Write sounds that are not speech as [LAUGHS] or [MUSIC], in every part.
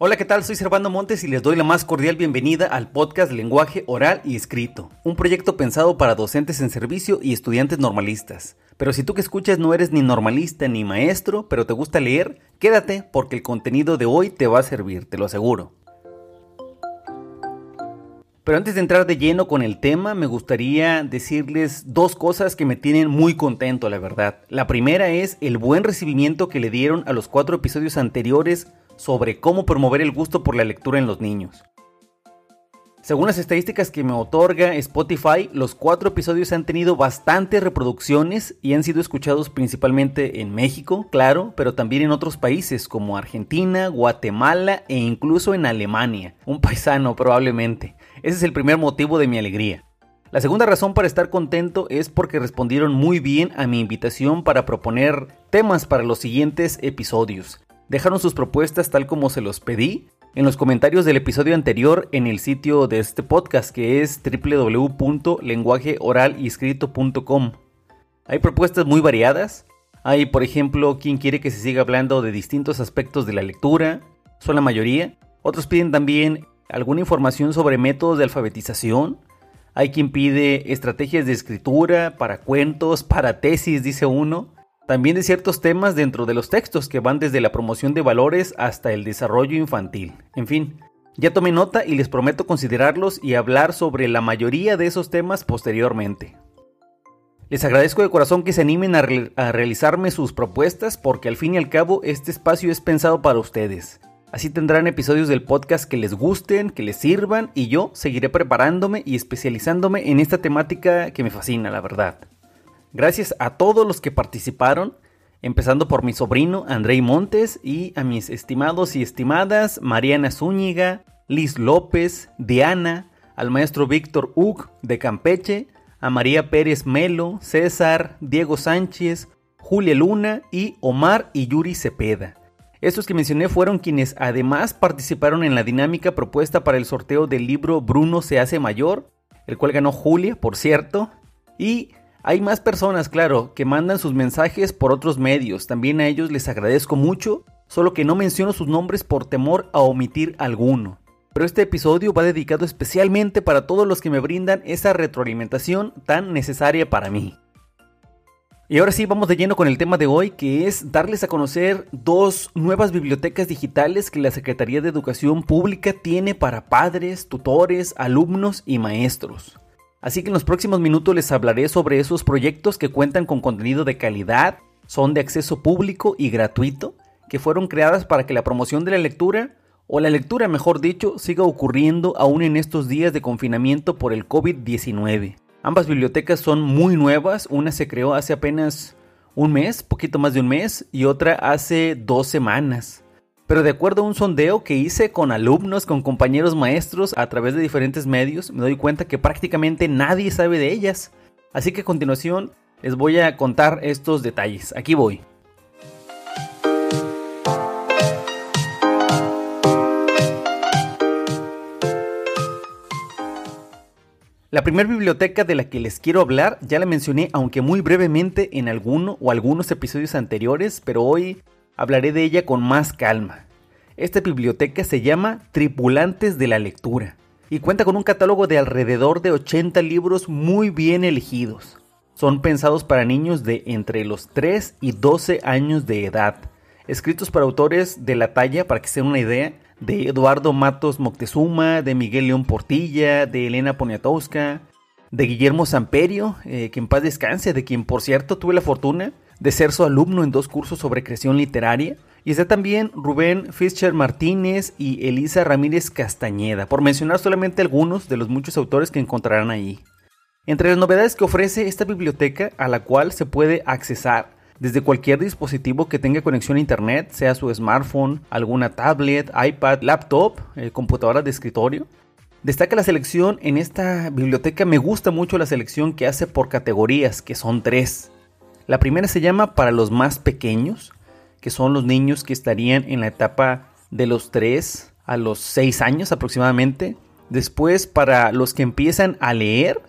Hola, ¿qué tal? Soy Servando Montes y les doy la más cordial bienvenida al podcast Lenguaje Oral y Escrito, un proyecto pensado para docentes en servicio y estudiantes normalistas. Pero si tú que escuchas no eres ni normalista ni maestro, pero te gusta leer, quédate porque el contenido de hoy te va a servir, te lo aseguro. Pero antes de entrar de lleno con el tema, me gustaría decirles dos cosas que me tienen muy contento, la verdad. La primera es el buen recibimiento que le dieron a los cuatro episodios anteriores sobre cómo promover el gusto por la lectura en los niños. Según las estadísticas que me otorga Spotify, los cuatro episodios han tenido bastantes reproducciones y han sido escuchados principalmente en México, claro, pero también en otros países como Argentina, Guatemala e incluso en Alemania, un paisano probablemente. Ese es el primer motivo de mi alegría. La segunda razón para estar contento es porque respondieron muy bien a mi invitación para proponer temas para los siguientes episodios dejaron sus propuestas tal como se los pedí en los comentarios del episodio anterior en el sitio de este podcast que es www.lenguajeoralyescrito.com. Hay propuestas muy variadas. Hay, por ejemplo, quien quiere que se siga hablando de distintos aspectos de la lectura, son la mayoría. Otros piden también alguna información sobre métodos de alfabetización. Hay quien pide estrategias de escritura para cuentos, para tesis, dice uno. También de ciertos temas dentro de los textos que van desde la promoción de valores hasta el desarrollo infantil. En fin, ya tomé nota y les prometo considerarlos y hablar sobre la mayoría de esos temas posteriormente. Les agradezco de corazón que se animen a, realizarme sus propuestas porque al fin y al cabo este espacio es pensado para ustedes. Así tendrán episodios del podcast que les gusten, que les sirvan y yo seguiré preparándome y especializándome en esta temática que me fascina, la verdad. Gracias a todos los que participaron, empezando por mi sobrino Andrei Montes y a mis estimados y estimadas Mariana Zúñiga, Liz López, Diana, al maestro Víctor Ug de Campeche, a María Pérez Melo, César, Diego Sánchez, Julia Luna y Omar y Yuri Cepeda. Estos que mencioné fueron quienes además participaron en la dinámica propuesta para el sorteo del libro Bruno se hace mayor, el cual ganó Julia, por cierto, y hay más personas, claro, que mandan sus mensajes por otros medios. También a ellos les agradezco mucho, solo que no menciono sus nombres por temor a omitir alguno. Pero este episodio va dedicado especialmente para todos los que me brindan esa retroalimentación tan necesaria para mí. Y ahora sí, vamos de lleno con el tema de hoy, que es darles a conocer dos nuevas bibliotecas digitales que la Secretaría de Educación Pública tiene para padres, tutores, alumnos y maestros. Así que en los próximos minutos les hablaré sobre esos proyectos que cuentan con contenido de calidad, son de acceso público y gratuito, que fueron creadas para que la promoción de la lectura, o la lectura mejor dicho, siga ocurriendo aún en estos días de confinamiento por el COVID-19. Ambas bibliotecas son muy nuevas, una se creó hace apenas un mes, poquito más de un mes, y otra hace dos semanas pero de acuerdo a un sondeo que hice con alumnos, con compañeros maestros a través de diferentes medios, me doy cuenta que prácticamente nadie sabe de ellas. Así que a continuación les voy a contar estos detalles. Aquí voy. La primera biblioteca de la que les quiero hablar ya la mencioné aunque muy brevemente en alguno o algunos episodios anteriores, pero hoy hablaré de ella con más calma. Esta biblioteca se llama Tripulantes de la Lectura y cuenta con un catálogo de alrededor de 80 libros muy bien elegidos. Son pensados para niños de entre los 3 y 12 años de edad, escritos por autores de la talla, para que se den una idea, de Eduardo Matos Moctezuma, de Miguel León Portilla, de Elena Poniatowska, de Guillermo Samperio, eh, que en paz descanse, de quien por cierto tuve la fortuna de ser su alumno en dos cursos sobre creación literaria. Y está también Rubén Fischer Martínez y Elisa Ramírez Castañeda, por mencionar solamente algunos de los muchos autores que encontrarán ahí. Entre las novedades que ofrece esta biblioteca, a la cual se puede accesar desde cualquier dispositivo que tenga conexión a internet, sea su smartphone, alguna tablet, iPad, laptop, eh, computadora de escritorio, Destaca la selección en esta biblioteca, me gusta mucho la selección que hace por categorías, que son tres. La primera se llama para los más pequeños, que son los niños que estarían en la etapa de los 3 a los 6 años aproximadamente. Después para los que empiezan a leer,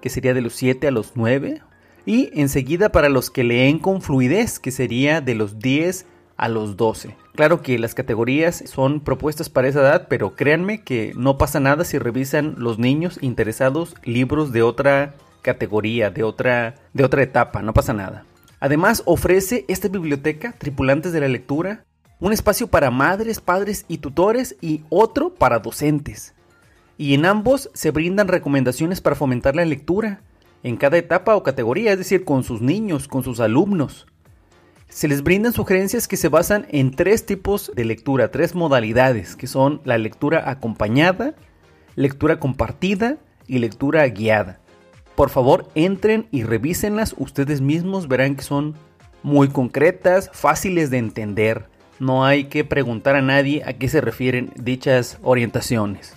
que sería de los 7 a los 9. Y enseguida para los que leen con fluidez, que sería de los 10 a los 12. Claro que las categorías son propuestas para esa edad, pero créanme que no pasa nada si revisan los niños interesados libros de otra categoría, de otra, de otra etapa, no pasa nada. Además, ofrece esta biblioteca, Tripulantes de la Lectura, un espacio para madres, padres y tutores y otro para docentes. Y en ambos se brindan recomendaciones para fomentar la lectura, en cada etapa o categoría, es decir, con sus niños, con sus alumnos. Se les brindan sugerencias que se basan en tres tipos de lectura, tres modalidades, que son la lectura acompañada, lectura compartida y lectura guiada. Por favor, entren y revísenlas ustedes mismos, verán que son muy concretas, fáciles de entender. No hay que preguntar a nadie a qué se refieren dichas orientaciones.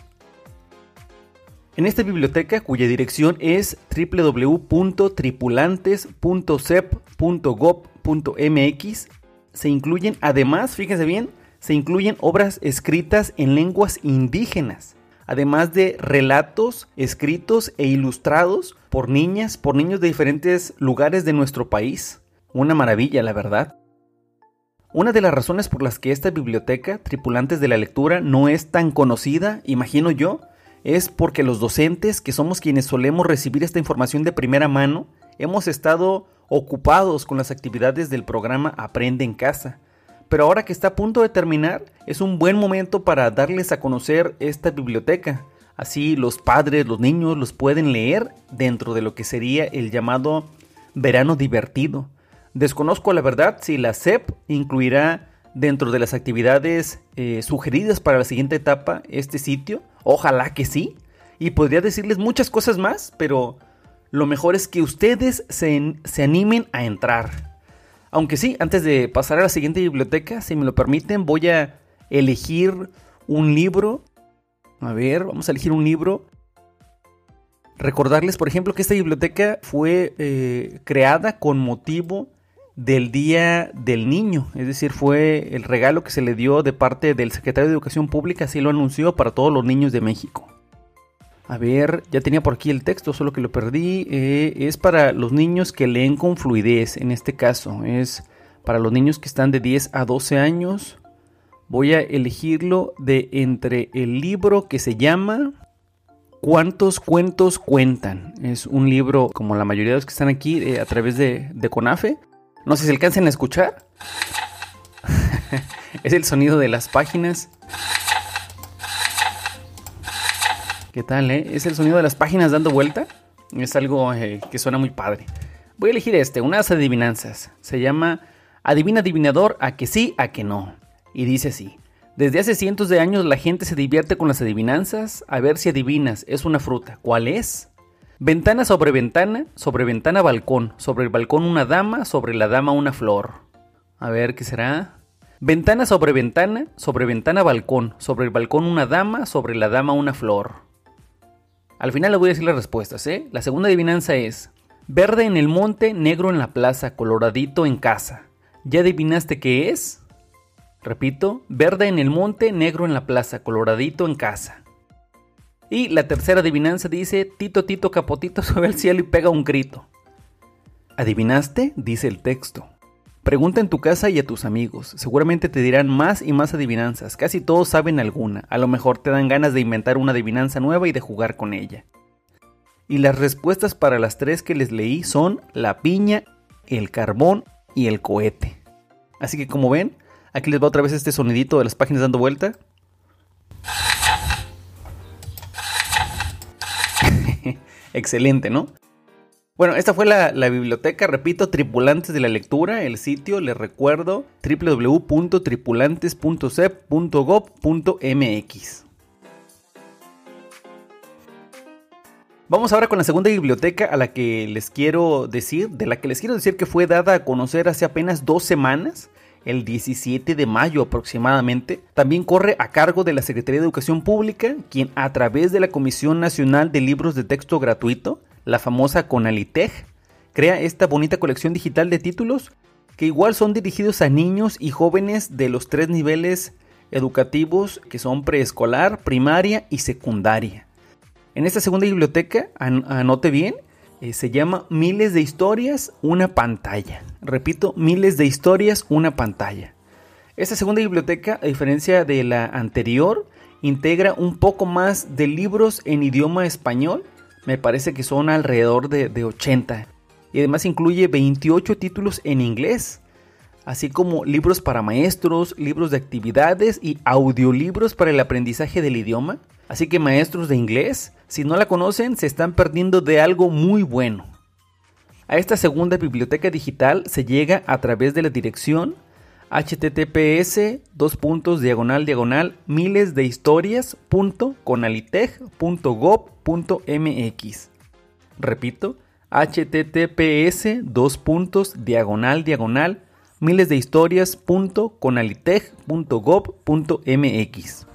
En esta biblioteca, cuya dirección es www.tripulantes.cep.gov.mx, se incluyen además, fíjense bien, se incluyen obras escritas en lenguas indígenas, además de relatos escritos e ilustrados por niñas, por niños de diferentes lugares de nuestro país. Una maravilla, la verdad. Una de las razones por las que esta biblioteca, Tripulantes de la Lectura, no es tan conocida, imagino yo, es porque los docentes, que somos quienes solemos recibir esta información de primera mano, hemos estado ocupados con las actividades del programa Aprende en casa. Pero ahora que está a punto de terminar, es un buen momento para darles a conocer esta biblioteca. Así los padres, los niños los pueden leer dentro de lo que sería el llamado verano divertido. Desconozco la verdad si la SEP incluirá dentro de las actividades eh, sugeridas para la siguiente etapa este sitio Ojalá que sí. Y podría decirles muchas cosas más, pero lo mejor es que ustedes se, se, animen a entrar. Aunque sí, antes de pasar a la siguiente biblioteca, si me lo permiten, voy a elegir un libro. A ver, vamos a elegir un libro. Recordarles, por ejemplo, que esta biblioteca fue eh, creada con motivo del Día del Niño, es decir, fue el regalo que se le dio de parte del secretario de Educación Pública, así lo anunció para todos los niños de México. A ver, ya tenía por aquí el texto, solo que lo perdí. Eh, es para los niños que leen con fluidez, en este caso. Es para los niños que están de 10 a 12 años. Voy a elegirlo de entre el libro que se llama ¿Cuántos cuentos cuentan? Es un libro, como la mayoría de los que están aquí, eh, a través de, de CONAFE. No sé si alcancen a escuchar. [LAUGHS] es el sonido de las páginas. ¿Qué tal, eh? Es el sonido de las páginas dando vuelta. Es algo eh, que suena muy padre. Voy a elegir este, unas adivinanzas. Se llama Adivina adivinador a que sí, a que no. Y dice así. Desde hace cientos de años la gente se divierte con las adivinanzas. A ver si adivinas, es una fruta. ¿Cuál es? Ventana sobre ventana, sobre ventana balcón, sobre el balcón una dama, sobre la dama una flor. A ver, ¿qué será? Ventana sobre ventana, sobre ventana balcón, sobre el balcón una dama, sobre la dama una flor. Al final le voy a decir las respuestas, ¿eh? La segunda adivinanza es, verde en el monte, negro en la plaza, coloradito en casa. ¿Ya adivinaste qué es? Repito, verde en el monte, negro en la plaza, coloradito en casa. Y la tercera adivinanza dice, Tito, Tito, Capotito [LAUGHS] sube al cielo y pega un grito. ¿Adivinaste? Dice el texto. Pregunta en tu casa y a tus amigos. Seguramente te dirán más y más adivinanzas. Casi todos saben alguna. A lo mejor te dan ganas de inventar una adivinanza nueva y de jugar con ella. Y las respuestas para las tres que les leí son la piña, el carbón y el cohete. Así que como ven, aquí les va otra vez este sonidito de las páginas dando vuelta. [LAUGHS] Excelente, ¿no? Bueno, esta fue la, biblioteca, repito, Tripulantes de la Lectura, el sitio, les recuerdo, www.tripulantes.cep.gov.mx. Vamos ahora con la segunda biblioteca a la que les quiero decir, de la que les quiero decir que fue dada a conocer hace apenas dos semanas el 17 de mayo aproximadamente. También corre a cargo de la Secretaría de Educación Pública, quien a través de la Comisión Nacional de Libros de Texto Gratuito, la famosa CONALITEG, crea esta bonita colección digital de títulos que igual son dirigidos a niños y jóvenes de los tres niveles educativos que son preescolar, primaria y secundaria. En esta segunda biblioteca, anote bien, eh, se llama Miles de historias, una pantalla. Repito, miles de historias, una pantalla. Esta segunda biblioteca, a diferencia de la anterior, integra un poco más de libros en idioma español. Me parece que son alrededor de, de 80. Y además incluye 28 títulos en inglés, así como libros para maestros, libros de actividades y audiolibros para el aprendizaje del idioma. Así que maestros de inglés, si no la conocen, se están perdiendo de algo muy bueno. A esta segunda biblioteca digital se llega a través de la dirección https dos puntos diagonal diagonal miles de historias punto mx. Repito https dos puntos diagonal diagonal miles de historias punto mx.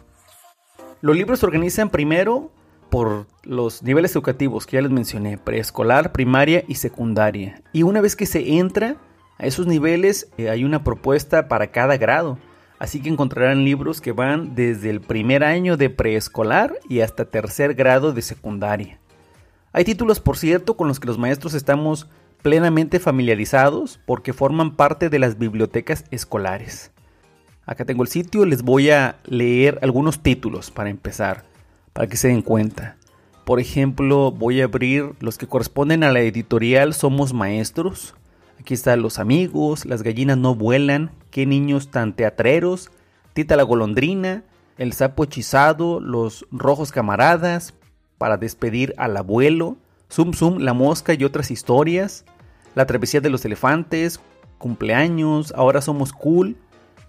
Los libros se organizan primero por los niveles educativos que ya les mencioné preescolar primaria y secundaria. Y una vez que se entra a esos niveles eh, hay una propuesta para cada grado, así que encontrarán libros que van desde el primer año de preescolar y hasta tercer grado de secundaria. Hay títulos, por cierto, con los que los maestros estamos plenamente familiarizados porque forman parte de las bibliotecas escolares. Acá tengo el sitio, les voy a leer algunos títulos para empezar, para que se den cuenta. Por ejemplo, voy a abrir los que corresponden a la editorial Somos Maestros, Aquí están los amigos, las gallinas no vuelan, qué niños tan teatreros, Tita la golondrina, el sapo hechizado, los rojos camaradas, para despedir al abuelo, Zum Zum, la mosca y otras historias, la travesía de los elefantes, cumpleaños, ahora somos cool,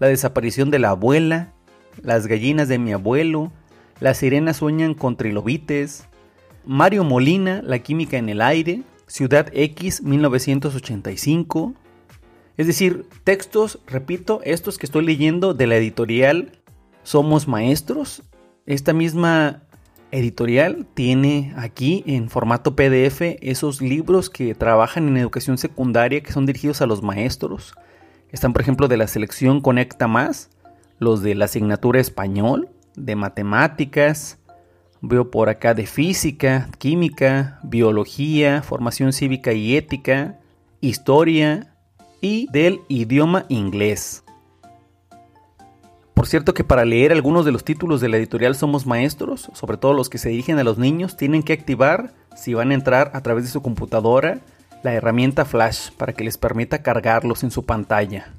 la desaparición de la abuela, las gallinas de mi abuelo, las sirenas sueñan con trilobites, Mario Molina, la química en el aire, Ciudad X 1985. Es decir, textos, repito, estos que estoy leyendo de la editorial Somos Maestros. Esta misma editorial tiene aquí en formato PDF esos libros que trabajan en educación secundaria que son dirigidos a los maestros. Están, por ejemplo, de la selección Conecta Más, los de la asignatura español, de matemáticas, Veo por acá de física, química, biología, formación cívica y ética, historia y del idioma inglés. Por cierto que para leer algunos de los títulos de la editorial Somos Maestros, sobre todo los que se dirigen a los niños, tienen que activar, si van a entrar a través de su computadora, la herramienta Flash para que les permita cargarlos en su pantalla.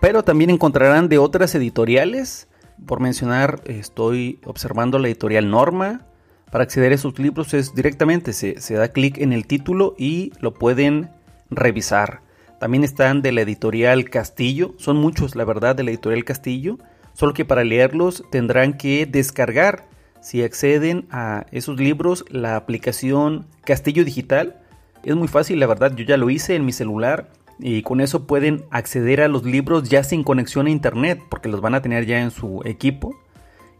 Pero también encontrarán de otras editoriales por mencionar, estoy observando la editorial Norma. Para acceder a esos libros es directamente, se, da clic en el título y lo pueden revisar. También están de la editorial Castillo, son muchos la verdad de la editorial Castillo, solo que para leerlos tendrán que descargar, si acceden a esos libros, la aplicación Castillo Digital. Es muy fácil, la verdad, yo ya lo hice en mi celular y con eso pueden acceder a los libros ya sin conexión a internet porque los van a tener ya en su equipo.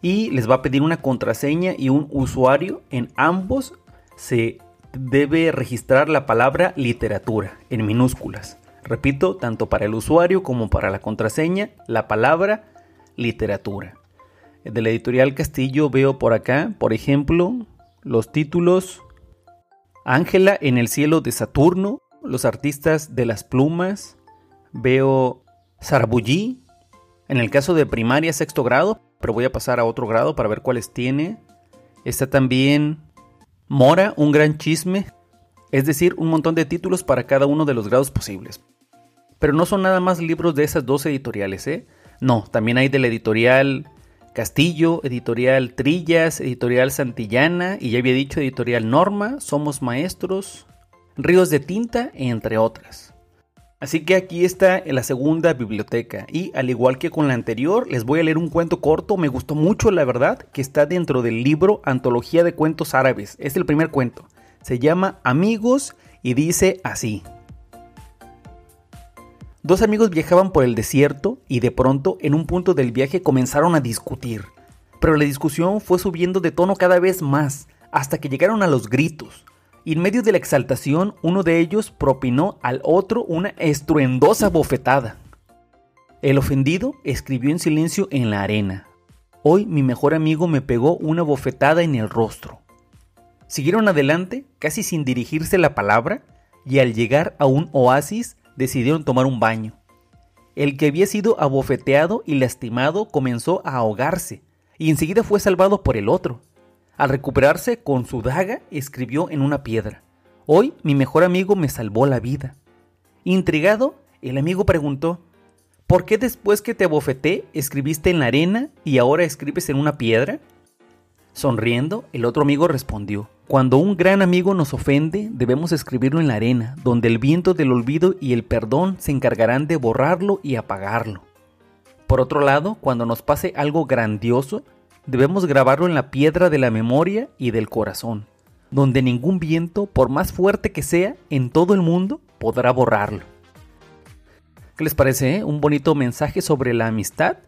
Y les va a pedir una contraseña y un usuario. En ambos se debe registrar la palabra literatura en minúsculas. Repito tanto para el usuario como para la contraseña la palabra literatura. De la editorial Castillo veo por acá por ejemplo los títulos. Ángela en el cielo de Saturno los artistas de las plumas, veo Sarabullí, en el caso de primaria sexto grado, pero voy a pasar a otro grado para ver cuáles tiene. Está también Mora, un gran chisme, es decir, un montón de títulos para cada uno de los grados posibles. Pero no son nada más libros de esas dos editoriales, ¿eh? No, también hay de la editorial Castillo, editorial Trillas, editorial Santillana y ya había dicho editorial Norma, Somos Maestros, ríos de tinta, entre otras. Así que aquí está la segunda biblioteca. Y al igual que con la anterior les voy a leer un cuento corto, me gustó mucho la verdad, que está dentro del libro Antología de Cuentos Árabes, es el primer cuento, se llama Amigos y dice así. Dos amigos viajaban por el desierto y de pronto en un punto del viaje comenzaron a discutir, pero la discusión fue subiendo de tono cada vez más, hasta que llegaron a los gritos y en medio de la exaltación uno de ellos propinó al otro una estruendosa bofetada. El ofendido escribió en silencio en la arena. Hoy mi mejor amigo me pegó una bofetada en el rostro. Siguieron adelante, casi sin dirigirse la palabra, y al llegar a un oasis decidieron tomar un baño. el que había sido abofeteado y lastimado comenzó a ahogarse, y enseguida fue salvado por el otro. Al recuperarse, con su daga, escribió en una piedra, Hoy mi mejor amigo me salvó la vida. Intrigado, el amigo preguntó, ¿Por qué después que te abofeté escribiste en la arena y ahora escribes en una piedra? Sonriendo, el otro amigo respondió, Cuando un gran amigo nos ofende, debemos escribirlo en la arena, donde el viento del olvido y el perdón se encargarán de borrarlo y apagarlo. Por otro lado, cuando nos pase algo grandioso, debemos grabarlo en la piedra de la memoria y del corazón, donde ningún viento, por más fuerte que sea, en todo el mundo, podrá borrarlo. ¿Qué les parece? Eh? Un bonito mensaje sobre la amistad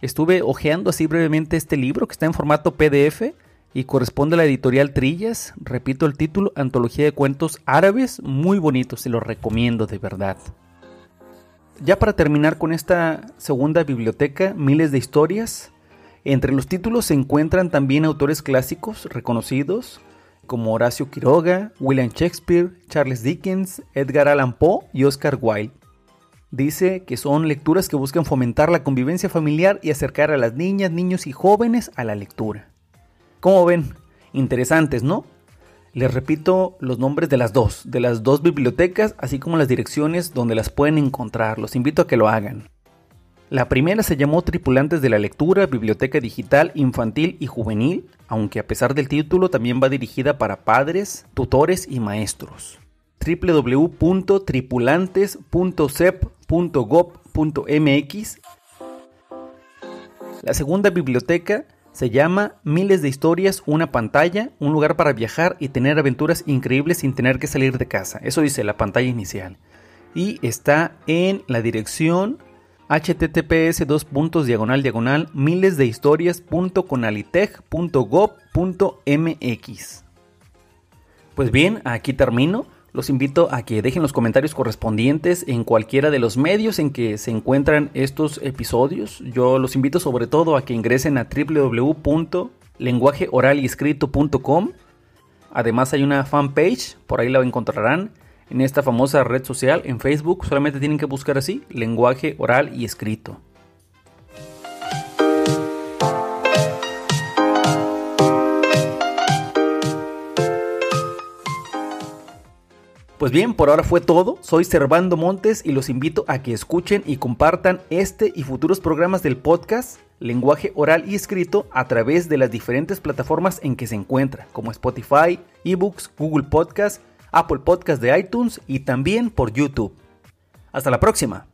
Estuve hojeando así brevemente este libro que está en formato PDF y corresponde a la editorial Trillas. Repito el título, Antología de Cuentos Árabes, muy bonito, se lo recomiendo de verdad. Ya para terminar con esta segunda biblioteca, miles de historias. Entre los títulos se encuentran también autores clásicos reconocidos como Horacio Quiroga, William Shakespeare, Charles Dickens, Edgar Allan Poe y Oscar Wilde. Dice que son lecturas que buscan fomentar la convivencia familiar y acercar a las niñas, niños y jóvenes a la lectura. ¿Cómo ven? Interesantes, ¿no? Les repito los nombres de las dos, de las dos bibliotecas, así como las direcciones donde las pueden encontrar. Los invito a que lo hagan. La primera se llamó Tripulantes de la Lectura, Biblioteca Digital Infantil y Juvenil, aunque a pesar del título también va dirigida para padres, tutores y maestros www.tripulantes.cep.gov.mx. La segunda biblioteca se llama Miles de historias, una pantalla, un lugar para viajar y tener aventuras increíbles sin tener que salir de casa. Eso dice la pantalla inicial. Y está en la dirección https dos puntos diagonal diagonal miles de historias.conalitech.gov.mx. Pues bien, aquí termino. Los invito a que dejen los comentarios correspondientes en cualquiera de los medios en que se encuentran estos episodios. Yo los invito sobre todo a que ingresen a www.lenguajeoralyescrito.com. Además hay una fanpage, por ahí la encontrarán en esta famosa red social en Facebook. Solamente tienen que buscar así, lenguaje oral y escrito. Pues bien, por ahora fue todo. Soy Servando Montes y los invito a que escuchen y compartan este y futuros programas del podcast Lenguaje Oral y Escrito a través de las diferentes plataformas en que se encuentra, como Spotify, eBooks, Google Podcast, Apple Podcast de iTunes y también por YouTube. Hasta la próxima.